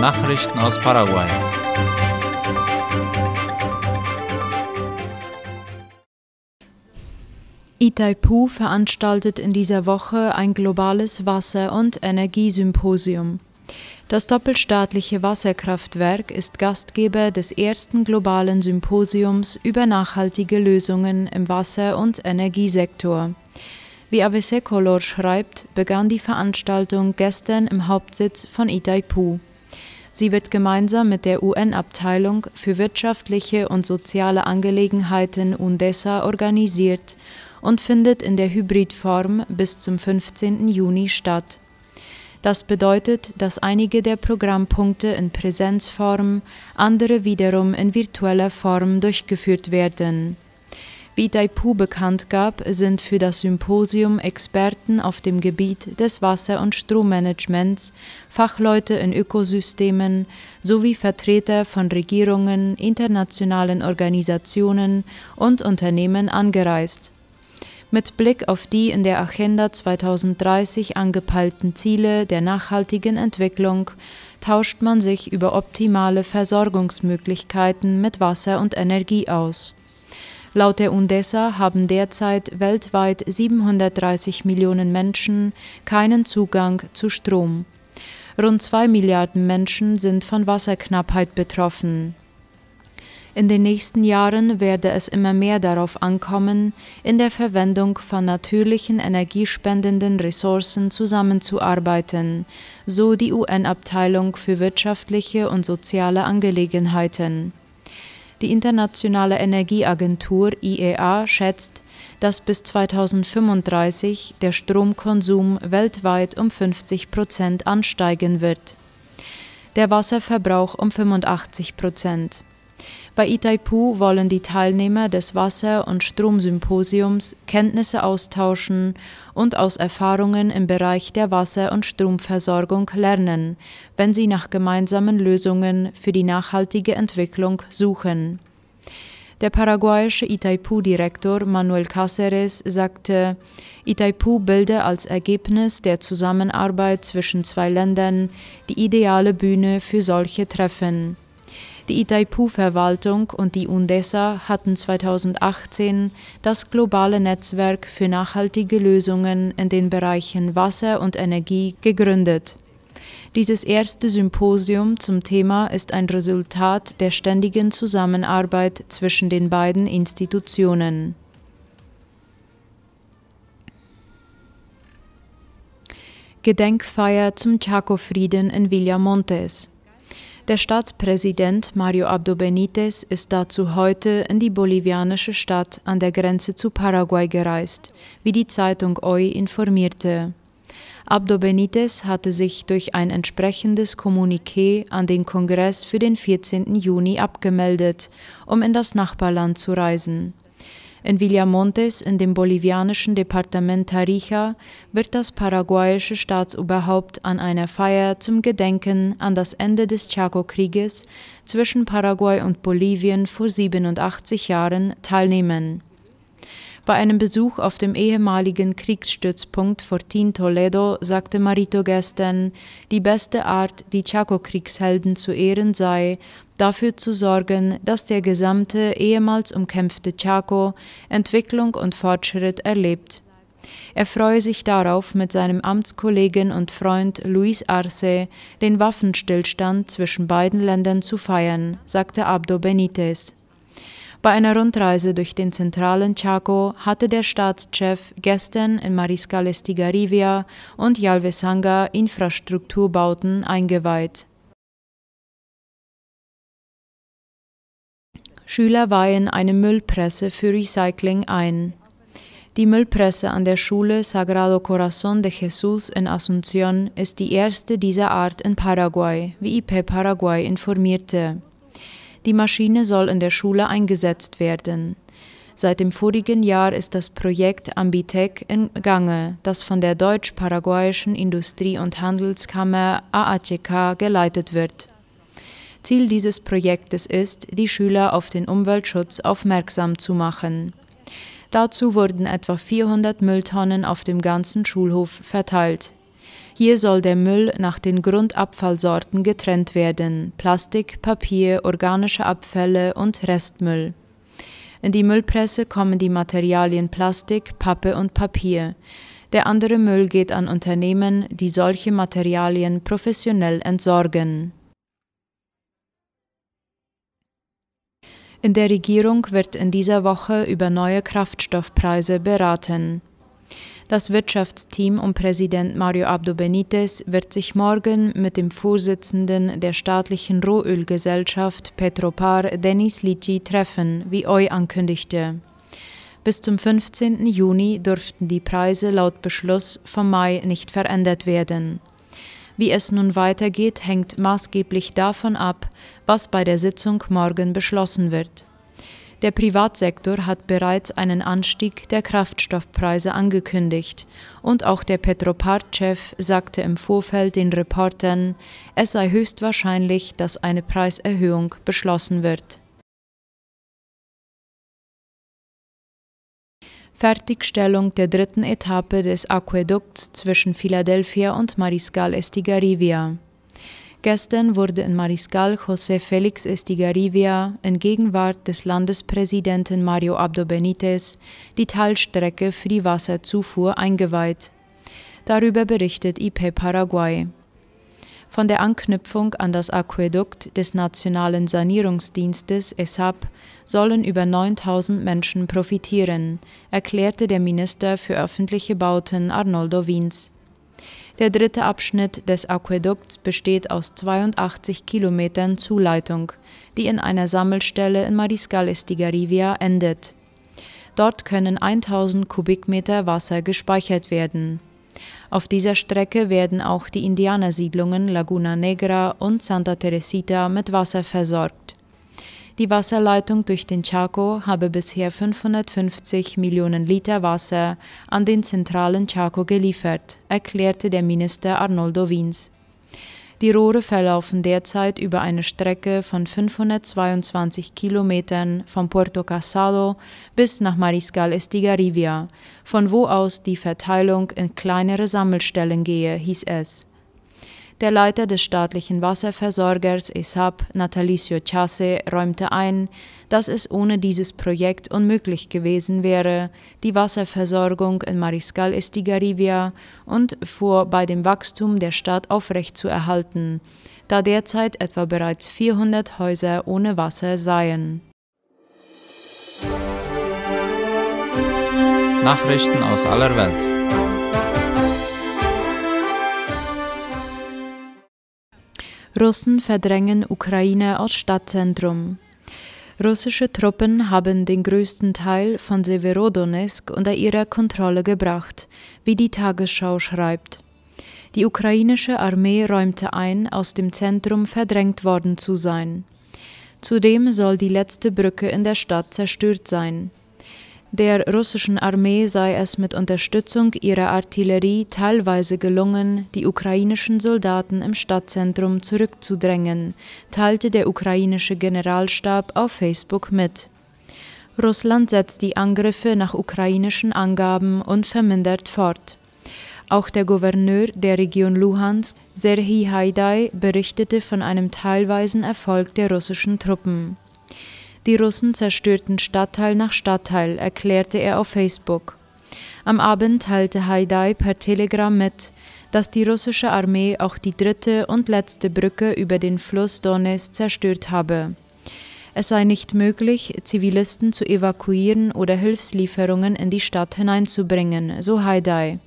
Nachrichten aus Paraguay. Itaipu veranstaltet in dieser Woche ein globales Wasser- und Energiesymposium. Das doppelstaatliche Wasserkraftwerk ist Gastgeber des ersten globalen Symposiums über nachhaltige Lösungen im Wasser- und Energiesektor. Wie AVC Color schreibt, begann die Veranstaltung gestern im Hauptsitz von Itaipu. Sie wird gemeinsam mit der UN-Abteilung für wirtschaftliche und soziale Angelegenheiten UNDESA organisiert und findet in der Hybridform bis zum 15. Juni statt. Das bedeutet, dass einige der Programmpunkte in Präsenzform, andere wiederum in virtueller Form durchgeführt werden. Wie Daipu bekannt gab, sind für das Symposium Experten auf dem Gebiet des Wasser- und Strommanagements, Fachleute in Ökosystemen sowie Vertreter von Regierungen, internationalen Organisationen und Unternehmen angereist. Mit Blick auf die in der Agenda 2030 angepeilten Ziele der nachhaltigen Entwicklung tauscht man sich über optimale Versorgungsmöglichkeiten mit Wasser und Energie aus. Laut der UNDESA haben derzeit weltweit 730 Millionen Menschen keinen Zugang zu Strom. Rund zwei Milliarden Menschen sind von Wasserknappheit betroffen. In den nächsten Jahren werde es immer mehr darauf ankommen, in der Verwendung von natürlichen energiespendenden Ressourcen zusammenzuarbeiten, so die UN-Abteilung für wirtschaftliche und soziale Angelegenheiten. Die Internationale Energieagentur IEA schätzt, dass bis 2035 der Stromkonsum weltweit um 50 Prozent ansteigen wird. Der Wasserverbrauch um 85 Prozent. Bei Itaipu wollen die Teilnehmer des Wasser- und Stromsymposiums Kenntnisse austauschen und aus Erfahrungen im Bereich der Wasser- und Stromversorgung lernen, wenn sie nach gemeinsamen Lösungen für die nachhaltige Entwicklung suchen. Der paraguayische Itaipu-Direktor Manuel Cáceres sagte, Itaipu bilde als Ergebnis der Zusammenarbeit zwischen zwei Ländern die ideale Bühne für solche Treffen. Die Itaipu-Verwaltung und die UNDESA hatten 2018 das globale Netzwerk für nachhaltige Lösungen in den Bereichen Wasser und Energie gegründet. Dieses erste Symposium zum Thema ist ein Resultat der ständigen Zusammenarbeit zwischen den beiden Institutionen. Gedenkfeier zum Chaco-Frieden in Villamontes. Der Staatspräsident Mario Abdo Benitez ist dazu heute in die bolivianische Stadt an der Grenze zu Paraguay gereist, wie die Zeitung OI informierte. Abdo Benitez hatte sich durch ein entsprechendes Kommuniqué an den Kongress für den 14. Juni abgemeldet, um in das Nachbarland zu reisen. In Villamontes in dem bolivianischen Departement Tarija wird das paraguayische Staatsoberhaupt an einer Feier zum Gedenken an das Ende des Chaco-Krieges zwischen Paraguay und Bolivien vor 87 Jahren teilnehmen. Bei einem Besuch auf dem ehemaligen Kriegsstützpunkt Fortin Toledo sagte Marito gestern, die beste Art, die Chaco-Kriegshelden zu ehren sei, dafür zu sorgen, dass der gesamte ehemals umkämpfte Chaco Entwicklung und Fortschritt erlebt. Er freue sich darauf, mit seinem Amtskollegen und Freund Luis Arce den Waffenstillstand zwischen beiden Ländern zu feiern, sagte Abdo Benitez. Bei einer Rundreise durch den zentralen Chaco hatte der Staatschef gestern in Mariscal Estigarribia und Yalvesanga Infrastrukturbauten eingeweiht. Schüler weihen eine Müllpresse für Recycling ein. Die Müllpresse an der Schule Sagrado Corazón de Jesús in Asunción ist die erste dieser Art in Paraguay, wie IP Paraguay informierte. Die Maschine soll in der Schule eingesetzt werden. Seit dem vorigen Jahr ist das Projekt Ambitec in Gange, das von der Deutsch-Paraguayischen Industrie- und Handelskammer AACK geleitet wird. Ziel dieses Projektes ist, die Schüler auf den Umweltschutz aufmerksam zu machen. Dazu wurden etwa 400 Mülltonnen auf dem ganzen Schulhof verteilt. Hier soll der Müll nach den Grundabfallsorten getrennt werden: Plastik, Papier, organische Abfälle und Restmüll. In die Müllpresse kommen die Materialien Plastik, Pappe und Papier. Der andere Müll geht an Unternehmen, die solche Materialien professionell entsorgen. In der Regierung wird in dieser Woche über neue Kraftstoffpreise beraten. Das Wirtschaftsteam um Präsident Mario Abdo Benitez wird sich morgen mit dem Vorsitzenden der staatlichen Rohölgesellschaft Petropar, Denis Lici, treffen, wie OI ankündigte. Bis zum 15. Juni durften die Preise laut Beschluss vom Mai nicht verändert werden. Wie es nun weitergeht, hängt maßgeblich davon ab, was bei der Sitzung morgen beschlossen wird. Der Privatsektor hat bereits einen Anstieg der Kraftstoffpreise angekündigt und auch der Petropart-Chef sagte im Vorfeld den Reportern, es sei höchstwahrscheinlich, dass eine Preiserhöhung beschlossen wird. Fertigstellung der dritten Etappe des Aquädukts zwischen Philadelphia und Mariscal Estigarribia. Gestern wurde in Mariscal José Félix Estigarribia in Gegenwart des Landespräsidenten Mario Abdo Benítez die Teilstrecke für die Wasserzufuhr eingeweiht. Darüber berichtet IP Paraguay. Von der Anknüpfung an das Aquädukt des Nationalen Sanierungsdienstes ESAP sollen über 9000 Menschen profitieren, erklärte der Minister für öffentliche Bauten Arnoldo Wiens. Der dritte Abschnitt des Aquädukts besteht aus 82 Kilometern Zuleitung, die in einer Sammelstelle in Mariscal Estigarribia endet. Dort können 1000 Kubikmeter Wasser gespeichert werden. Auf dieser Strecke werden auch die Indianersiedlungen Laguna Negra und Santa Teresita mit Wasser versorgt. Die Wasserleitung durch den Chaco habe bisher 550 Millionen Liter Wasser an den zentralen Chaco geliefert, erklärte der Minister Arnoldo Wiens. Die Rohre verlaufen derzeit über eine Strecke von 522 Kilometern von Puerto Casado bis nach Mariscal Estigarribia, von wo aus die Verteilung in kleinere Sammelstellen gehe, hieß es. Der Leiter des staatlichen Wasserversorgers ESAP, Natalicio Chase, räumte ein, dass es ohne dieses Projekt unmöglich gewesen wäre, die Wasserversorgung in Mariscal Estigarribia und vor bei dem Wachstum der Stadt aufrechtzuerhalten, da derzeit etwa bereits 400 Häuser ohne Wasser seien. Nachrichten aus aller Welt. Russen verdrängen Ukraine als Stadtzentrum. Russische Truppen haben den größten Teil von Severodonetsk unter ihre Kontrolle gebracht, wie die Tagesschau schreibt. Die ukrainische Armee räumte ein, aus dem Zentrum verdrängt worden zu sein. Zudem soll die letzte Brücke in der Stadt zerstört sein. Der russischen Armee sei es mit Unterstützung ihrer Artillerie teilweise gelungen, die ukrainischen Soldaten im Stadtzentrum zurückzudrängen, teilte der ukrainische Generalstab auf Facebook mit. Russland setzt die Angriffe nach ukrainischen Angaben unvermindert fort. Auch der Gouverneur der Region Luhansk, Serhii Haidai, berichtete von einem teilweisen Erfolg der russischen Truppen. Die Russen zerstörten Stadtteil nach Stadtteil, erklärte er auf Facebook. Am Abend teilte Haidai per Telegram mit, dass die russische Armee auch die dritte und letzte Brücke über den Fluss Donetsk zerstört habe. Es sei nicht möglich, Zivilisten zu evakuieren oder Hilfslieferungen in die Stadt hineinzubringen, so Haidai.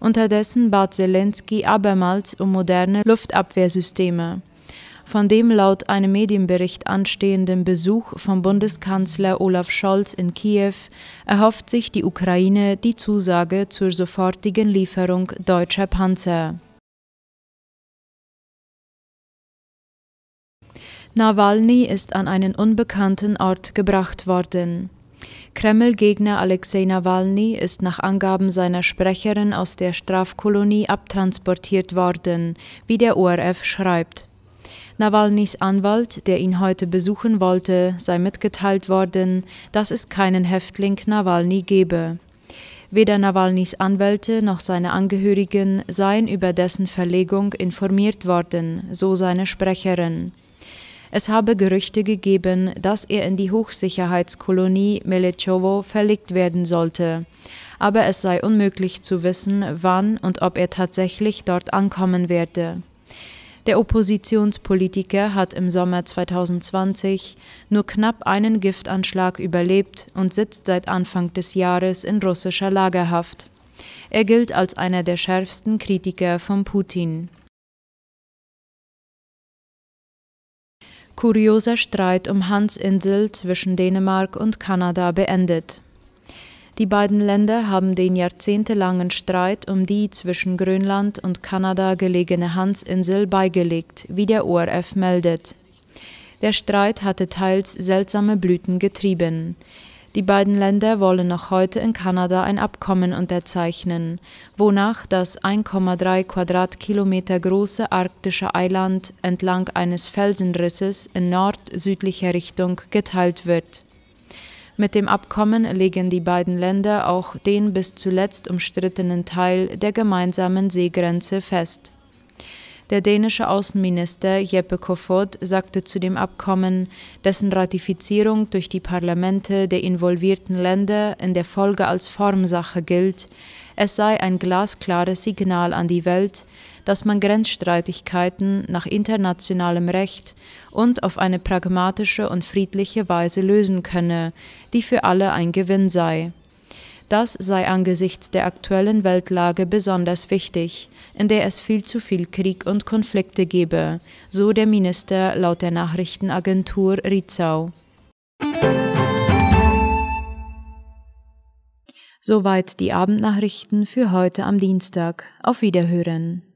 Unterdessen bat Zelensky abermals um moderne Luftabwehrsysteme. Von dem laut einem Medienbericht anstehenden Besuch von Bundeskanzler Olaf Scholz in Kiew erhofft sich die Ukraine die Zusage zur sofortigen Lieferung deutscher Panzer. Nawalny ist an einen unbekannten Ort gebracht worden. Kreml-Gegner Alexei Nawalny ist nach Angaben seiner Sprecherin aus der Strafkolonie abtransportiert worden, wie der ORF schreibt. Nawalnys Anwalt, der ihn heute besuchen wollte, sei mitgeteilt worden, dass es keinen Häftling Nawalny gebe. Weder Nawalnys Anwälte noch seine Angehörigen seien über dessen Verlegung informiert worden, so seine Sprecherin. Es habe Gerüchte gegeben, dass er in die Hochsicherheitskolonie Melechowo verlegt werden sollte, aber es sei unmöglich zu wissen, wann und ob er tatsächlich dort ankommen werde. Der Oppositionspolitiker hat im Sommer 2020 nur knapp einen Giftanschlag überlebt und sitzt seit Anfang des Jahres in russischer Lagerhaft. Er gilt als einer der schärfsten Kritiker von Putin. Kurioser Streit um Hansinsel zwischen Dänemark und Kanada beendet. Die beiden Länder haben den jahrzehntelangen Streit um die zwischen Grönland und Kanada gelegene Hansinsel beigelegt, wie der ORF meldet. Der Streit hatte teils seltsame Blüten getrieben. Die beiden Länder wollen noch heute in Kanada ein Abkommen unterzeichnen, wonach das 1,3 Quadratkilometer große arktische Eiland entlang eines Felsenrisses in nord-südlicher Richtung geteilt wird. Mit dem Abkommen legen die beiden Länder auch den bis zuletzt umstrittenen Teil der gemeinsamen Seegrenze fest. Der dänische Außenminister Jeppe Kofod sagte zu dem Abkommen, dessen Ratifizierung durch die Parlamente der involvierten Länder in der Folge als Formsache gilt, es sei ein glasklares Signal an die Welt, dass man Grenzstreitigkeiten nach internationalem Recht und auf eine pragmatische und friedliche Weise lösen könne, die für alle ein Gewinn sei. Das sei angesichts der aktuellen Weltlage besonders wichtig, in der es viel zu viel Krieg und Konflikte gebe, so der Minister laut der Nachrichtenagentur Rizau. Soweit die Abendnachrichten für heute am Dienstag. Auf Wiederhören.